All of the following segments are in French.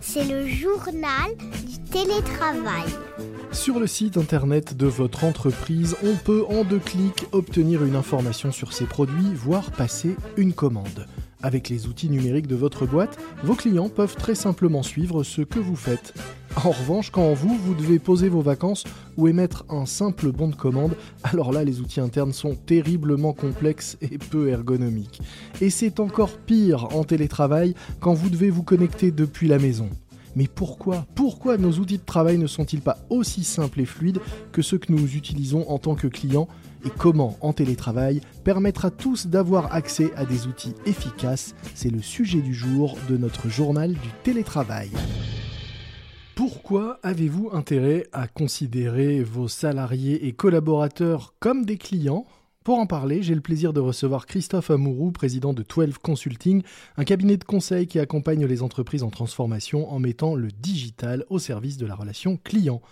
C'est le journal du télétravail. Sur le site internet de votre entreprise, on peut en deux clics obtenir une information sur ses produits, voire passer une commande. Avec les outils numériques de votre boîte, vos clients peuvent très simplement suivre ce que vous faites. En revanche, quand vous, vous devez poser vos vacances ou émettre un simple bon de commande, alors là, les outils internes sont terriblement complexes et peu ergonomiques. Et c'est encore pire en télétravail quand vous devez vous connecter depuis la maison. Mais pourquoi Pourquoi nos outils de travail ne sont-ils pas aussi simples et fluides que ceux que nous utilisons en tant que clients? Et comment, en télétravail, permettre à tous d'avoir accès à des outils efficaces C'est le sujet du jour de notre journal du télétravail. Pourquoi avez-vous intérêt à considérer vos salariés et collaborateurs comme des clients? Pour en parler, j'ai le plaisir de recevoir Christophe Amourou, président de 12 Consulting, un cabinet de conseil qui accompagne les entreprises en transformation en mettant le digital au service de la relation client.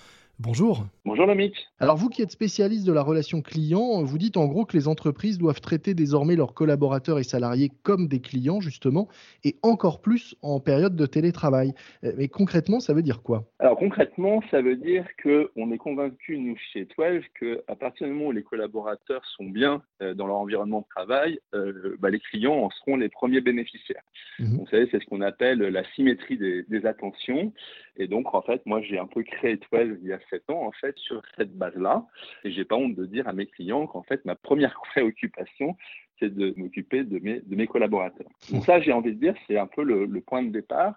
Bonjour. Bonjour Lomic. Alors vous qui êtes spécialiste de la relation client, vous dites en gros que les entreprises doivent traiter désormais leurs collaborateurs et salariés comme des clients justement, et encore plus en période de télétravail. Euh, mais concrètement, ça veut dire quoi? Alors concrètement, ça veut dire qu'on est convaincu, nous, chez 12, qu'à partir du moment où les collaborateurs sont bien euh, dans leur environnement de travail, euh, bah, les clients en seront les premiers bénéficiaires. Mmh. Vous savez, c'est ce qu'on appelle la symétrie des, des attentions. Et donc, en fait, moi, j'ai un peu créé 12 il y a en fait, sur cette base-là. Et j'ai pas honte de dire à mes clients qu'en fait, ma première préoccupation, c'est de m'occuper de mes, de mes collaborateurs. Donc ça, j'ai envie de dire, c'est un peu le, point de départ.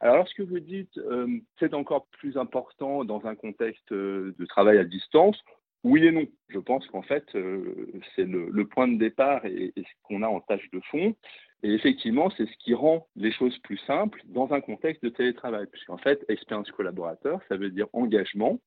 Alors, lorsque vous dites euh, c'est encore plus important dans un contexte euh, de travail à distance, oui et non. Je pense qu'en fait, euh, c'est le, point de départ et, et ce qu'on a en tâche de fond. Et effectivement, c'est ce qui rend les choses plus simples dans un contexte de télétravail. Puisqu'en fait, expérience collaborateur, ça veut dire engagement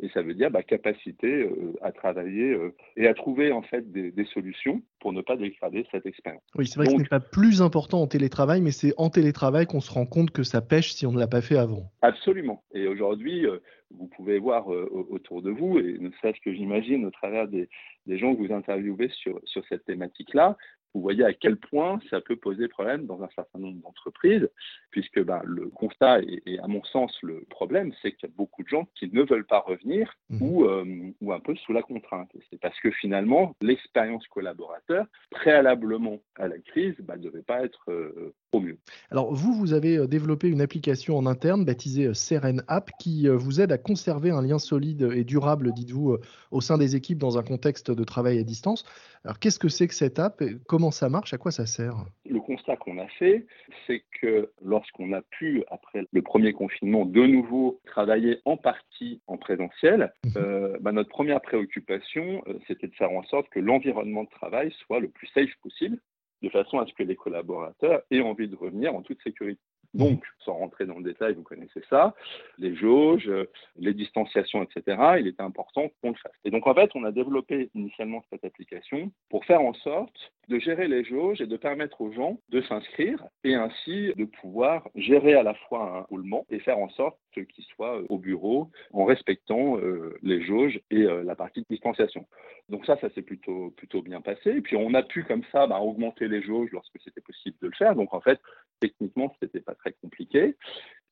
et ça veut dire bah, capacité euh, à travailler euh, et à trouver en fait des, solutions pour ne pas dégrader cette expérience. Oui, c'est vrai que ce n'est pas plus important en télétravail, mais c'est en télétravail qu'on se rend compte que ça pêche si on ne l'a pas fait avant. Absolument. Et aujourd'hui, euh, vous pouvez voir autour de vous, et ne serait-ce que j'imagine au travers des, des, gens que vous interviewez sur, sur cette thématique-là, vous voyez à quel point ça peut poser problème dans un certain nombre d'entreprises, puisque ben, le constat, et, à mon sens le problème, c'est qu'il y a beaucoup de gens qui ne veulent pas revenir mmh. ou, euh, ou un peu sous la contrainte. C'est parce que finalement, l'expérience collaborateur, préalablement à la crise, ne ben, devait pas être euh, au mieux. Alors vous, vous avez euh, développé une application en interne baptisée Seren App qui vous aide à conserver un lien solide et durable, dites-vous, au sein des équipes dans un contexte de travail à distance. Alors qu'est-ce que c'est que cette app Comment ça marche À quoi ça sert? Le constat qu'on a fait, c'est que lorsqu'on a pu, après le premier confinement, de nouveau travailler en partie en présentiel, mhm. euh, bah, notre première préoccupation, euh, c'était de faire en sorte que l'environnement de travail soit le plus safe possible, de façon à ce que les collaborateurs aient envie de revenir en toute sécurité. Donc, sans rentrer dans le détail, vous connaissez ça, les jauges, les distanciations, etc., il était important qu'on le fasse. Et donc, en fait, on a développé initialement cette application pour faire en sorte de gérer les jauges et de permettre aux gens de s'inscrire et ainsi de pouvoir gérer à la fois un roulement et faire en sorte qu'ils soient au bureau en respectant euh, les jauges et euh, la partie de distanciation. Donc ça, ça s'est plutôt, plutôt bien passé. Et puis on a pu comme ça bah, augmenter les jauges lorsque c'était possible de le faire. Donc en fait, techniquement, ce n'était pas très compliqué.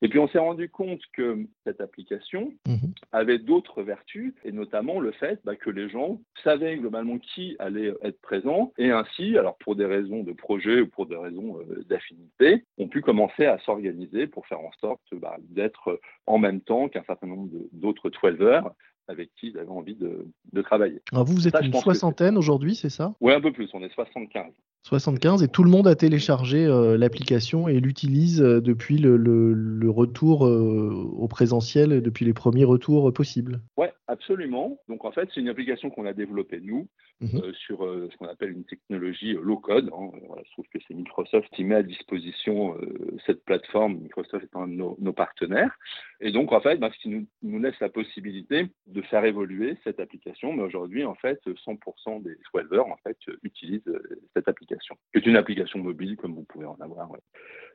Et puis on s'est rendu compte que cette application mhm. avait d'autres vertus, et notamment le fait bah, que les gens savaient globalement qui allait être présent, et ainsi, alors pour des raisons de projet ou pour des raisons euh, d'affinité, ont pu commencer à s'organiser pour faire en sorte bah, d'être en même temps qu'un certain nombre d'autres 12 heures avec qui ils avaient envie de, travailler. Alors vous, vous êtes une soixantaine aujourd'hui, c'est ça? Oui, un peu plus, on est 75. 75 et tout le monde a téléchargé euh, l'application et l'utilise euh, depuis le, retour euh, au présentiel, depuis les premiers retours possibles. Oui, absolument. Donc en fait, c'est une application qu'on a développée nous mhm. sur ce qu'on appelle une technologie low code. Hein. Voilà, je trouve que c'est Microsoft qui met à disposition cette plateforme, Microsoft étant un de nos, partenaires. Et donc en fait, bah, ce qui nous, nous, laisse la possibilité de faire évoluer cette application. Mais aujourd'hui, en fait, 100% des swellers en fait utilisent cette application c'est une application mobile comme vous pouvez en avoir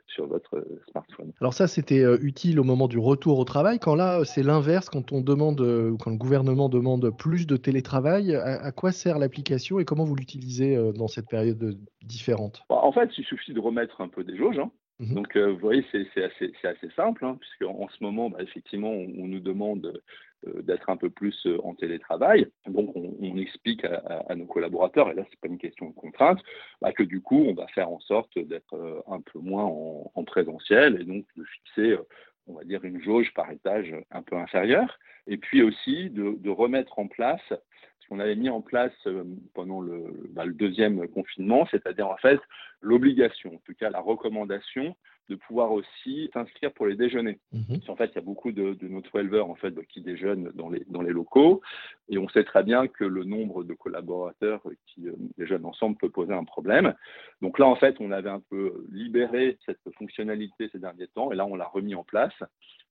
sur votre smartphone. Alors ça, c'était utile au moment du retour au travail. Quand là, c'est l'inverse, quand on demande, quand le gouvernement demande plus de télétravail, à, quoi sert l'application et comment vous l'utilisez dans cette période différente? Bah, En fait, il suffit de remettre un peu des jauges. Hein. Mmh Donc, vous voyez, c'est assez, simple, hein, puisqu'en ce moment, bah, effectivement, on, nous demande euh, d'être un peu plus euh, en télétravail. Donc, on, explique à, nos collaborateurs, et là, c'est pas une question de contrainte, bah, que du coup, on va faire en sorte d'être euh, un peu moins en, présentiel et donc de fixer on va dire une jauge par étage un peu inférieure, et puis aussi de, remettre en place ce qu'on avait mis en place pendant le, bah, le deuxième confinement, c'est-à-dire en fait l'obligation, en tout cas la recommandation de pouvoir aussi s'inscrire pour les déjeuners. Mhm. En fait, il y a beaucoup de, de nos 12 en fait, qui déjeunent dans les, dans les locaux et on sait très bien que le nombre de collaborateurs qui euh, déjeunent ensemble peut poser un problème. Donc là, en fait, on avait un peu libéré cette fonctionnalité ces derniers temps et là, on l'a remis en place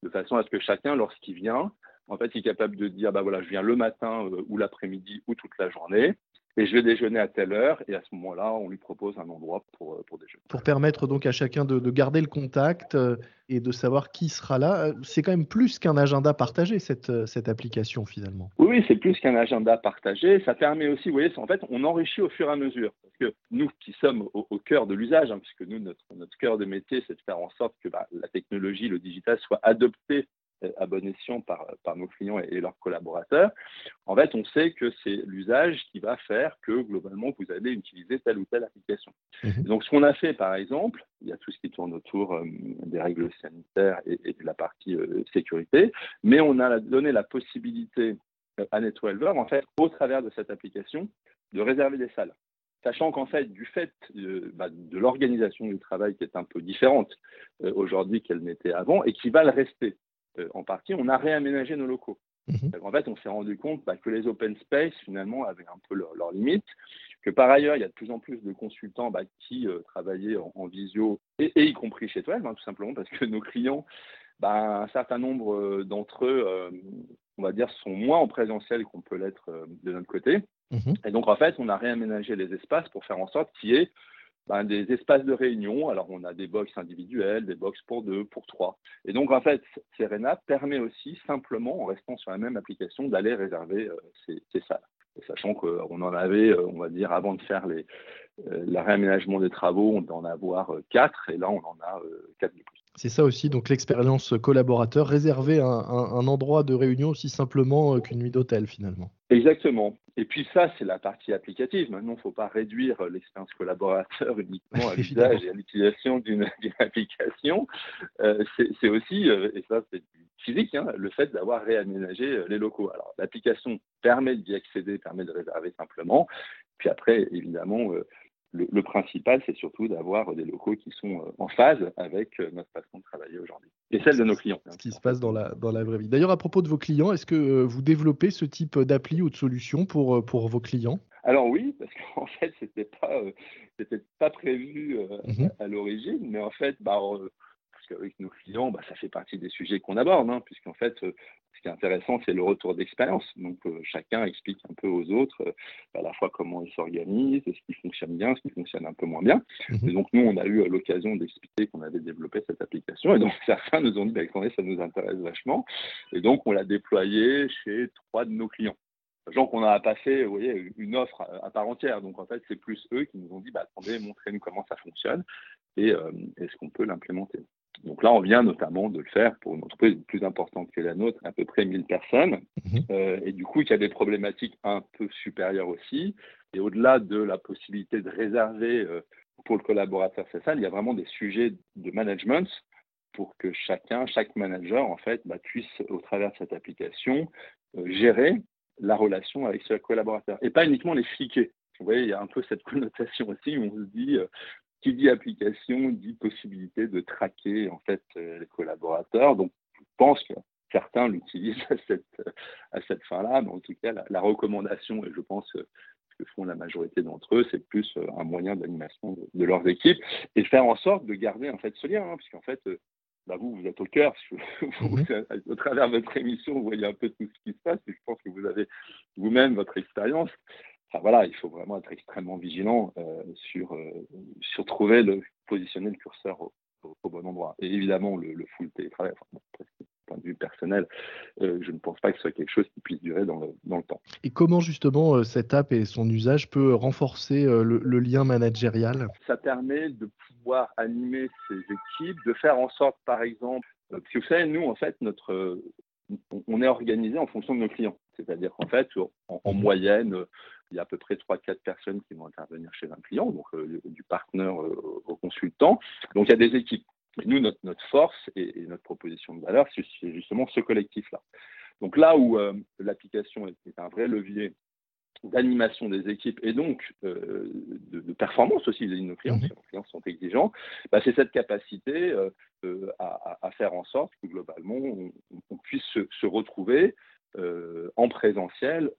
de façon à ce que chacun, lorsqu'il vient, en fait, il est capable de dire, bah voilà, je viens le matin euh, ou l'après-midi ou toute la journée et je vais déjeuner à telle heure, et à ce moment-là, on lui propose un endroit pour, euh, pour déjeuner. Pour permettre donc à chacun de, garder le contact euh, et de savoir qui sera là, c'est quand même plus qu'un agenda partagé, cette, cette application finalement. Oui, c'est plus qu'un agenda partagé. Ça permet aussi, vous voyez, en fait, on enrichit au fur et à mesure. Parce que nous qui sommes au, cœur de l'usage, hein, puisque nous, notre, notre cœur de métier, c'est de faire en sorte que bah, la technologie, le digital soit adopté bon escient par, par nos clients et, leurs collaborateurs, en fait, on sait que c'est l'usage qui va faire que globalement, vous allez utiliser telle ou telle application. Mhm. Donc, ce qu'on a fait, par exemple, il y a tout ce qui tourne autour euh, des règles sanitaires et, de la partie euh, sécurité, mais on a donné la possibilité euh, à NetWelver, en fait, au travers de cette application, de réserver des salles sachant qu'en fait, du fait bah, de l'organisation du travail qui est un peu différente aujourd'hui qu'elle n'était avant et qui va le rester. Euh, en partie, on a réaménagé nos locaux. Mhm. En fait, on s'est rendu compte bah, que les open space, finalement, avaient un peu leurs limites, que par ailleurs, il y a de plus en plus de consultants bah, qui euh, travaillaient en, visio, et, y compris chez toi, hein, tout simplement, parce que nos clients, bah, un certain nombre euh, d'entre eux, on va dire, sont moins en présentiel qu'on peut l'être de notre côté. Mhm. Et donc, en fait, on a réaménagé les espaces pour faire en sorte qu'il y ait ben, des espaces de réunion. Alors, on a des box individuels, des box pour deux, pour trois. Et donc, en fait, Serena permet aussi, simplement, en restant sur la même application, d'aller réserver euh, ces, salles. sachant qu'on en avait, euh, on va dire, avant de faire les, euh, le réaménagement des travaux, on en avoir quatre, et là, on en a quatre. C'est ça aussi, donc l'expérience collaborateur, réserver un, un, endroit de réunion aussi simplement euh, qu'une nuit d'hôtel finalement. Exactement. Et puis ça, c'est la partie applicative. Maintenant, il ne faut pas réduire l'expérience collaborateur uniquement à l'usage et à l'utilisation d'une application. Euh, c'est aussi, euh, et ça c'est physique, hein, le fait d'avoir réaménagé les locaux. Alors l'application permet d'y accéder, permet de réserver simplement. Puis après, évidemment, le, principal, c'est surtout d'avoir des locaux qui sont euh, en phase avec euh, notre façon de travailler aujourd'hui et celle de nos clients. Ce qui se passe dans la, dans la vraie vie. D'ailleurs, à propos de vos clients, est-ce que euh, vous développez ce type d'appli ou de solution pour, pour vos clients? Alors oui, parce qu'en fait, c'était pas, c'était pas prévu mhm. à, l'origine, mais en fait, bah, qu'avec nos clients, bah, ça fait partie des sujets qu'on aborde, hein, puisqu'en fait, ce qui est intéressant, c'est le retour d'expérience. Donc, euh, chacun explique un peu aux autres euh, à la fois comment ils s'organisent, ce qui fonctionne bien, ce qui fonctionne un peu moins bien. Mhm. Et donc, nous, on a eu euh, l'occasion d'expliquer qu'on avait développé cette application. Et donc, certains nous ont dit, bah, attendez, ça nous intéresse vachement. Et donc, on l'a déployé chez trois de nos clients. Sachant qu'on a passé vous voyez, une offre à, part entière. Donc, en fait, c'est plus eux qui nous ont dit, bah, attendez, montrez-nous comment ça fonctionne et est-ce qu'on peut l'implémenter. Donc là, on vient notamment de le faire pour une entreprise plus importante que la nôtre, à peu près 1000 personnes. Mhm. Euh, et du coup, il y a des problématiques un peu supérieures aussi. Et au-delà de la possibilité de réserver euh, pour le collaborateur c'est ça, il y a vraiment des sujets de management pour que chacun, chaque manager, en fait, bah, puisse, au travers de cette application, euh, gérer la relation avec ce collaborateur. Et pas uniquement les fliquer. Vous voyez, il y a un peu cette connotation aussi où on se dit, qui dit application dit possibilité de traquer en fait euh, les collaborateurs. Donc, je pense que certains l'utilisent à cette, à cette fin-là, mais en tout cas, la, recommandation, et je pense que font la majorité d'entre eux, c'est plus euh, un moyen d'animation de, leurs équipes et faire en sorte de garder en fait ce lien, hein, puisqu'en fait, euh, bah, vous, vous êtes au cœur, mhm. au travers de votre émission, vous voyez un peu tout ce qui se passe, et je pense que vous avez vous-même votre expérience voilà, il faut vraiment être extrêmement vigilant euh, sur, euh, sur trouver le positionner le curseur au, au bon endroit. Et évidemment, le, full télétravail, enfin, point de vue personnel, euh, je ne pense pas que ce soit quelque chose qui puisse durer dans le, temps. Et comment justement cette app et son usage peut renforcer le, lien managérial? Ça permet de pouvoir animer ces équipes, de faire en sorte, par exemple, que vous savez, nous, en fait, notre, on est organisé en fonction de nos clients. C'est-à-dire qu'en fait, en, mhm. moyenne, il y a à peu près 3-4 personnes qui vont intervenir chez un client, donc du partenaire au consultant. Donc il y a des équipes nous, notre, force et, notre proposition de valeur, c'est justement ce collectif-là. Donc là où euh, l'application est, un vrai levier d'animation des équipes et donc euh, de, performance aussi de nos clients, mhm. nos clients sont exigeants, bah, c'est cette capacité euh, à, faire en sorte que globalement on, puisse se, retrouver en présentiel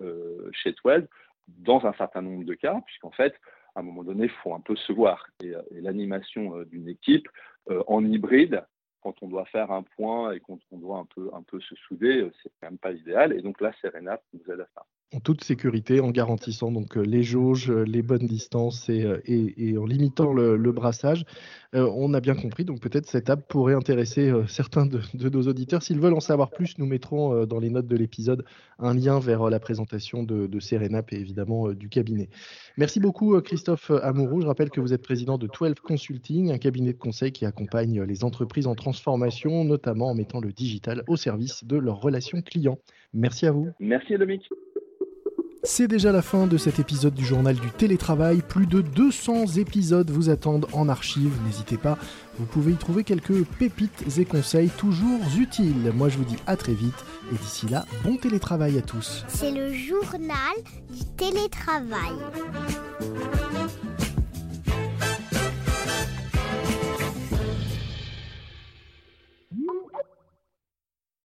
chez Twelve dans un certain nombre de cas, puisqu'en fait, à un moment donné, il faut un peu se voir. Et, l'animation d'une équipe, euh, en hybride, quand on doit faire un point et quand on doit un peu, un peu se souder, euh, c'est quand même pas idéal. Et donc là, Serena nous aide à ça en toute sécurité, en garantissant donc euh, les jauges, euh, les bonnes distances et, euh, en limitant le, brassage. on a bien compris, donc peut-être cette app pourrait intéresser certains de, nos auditeurs. S'ils veulent en savoir plus, nous mettrons dans les notes de l'épisode un lien vers la présentation de, de Serenap et évidemment du cabinet. Merci beaucoup Christophe Amourou. Je rappelle que vous êtes président de 12 Consulting, un cabinet de conseil qui accompagne les entreprises en transformation, notamment en mettant le digital au service de leurs relations clients. Merci à vous. Merci Dominique. C'est déjà la fin de cet épisode du journal du télétravail. Plus de 200 épisodes vous attendent en archive. N'hésitez pas, vous pouvez y trouver quelques pépites et conseils toujours utiles. Moi je vous dis à très vite et d'ici là, bon télétravail à tous. C'est le journal du télétravail.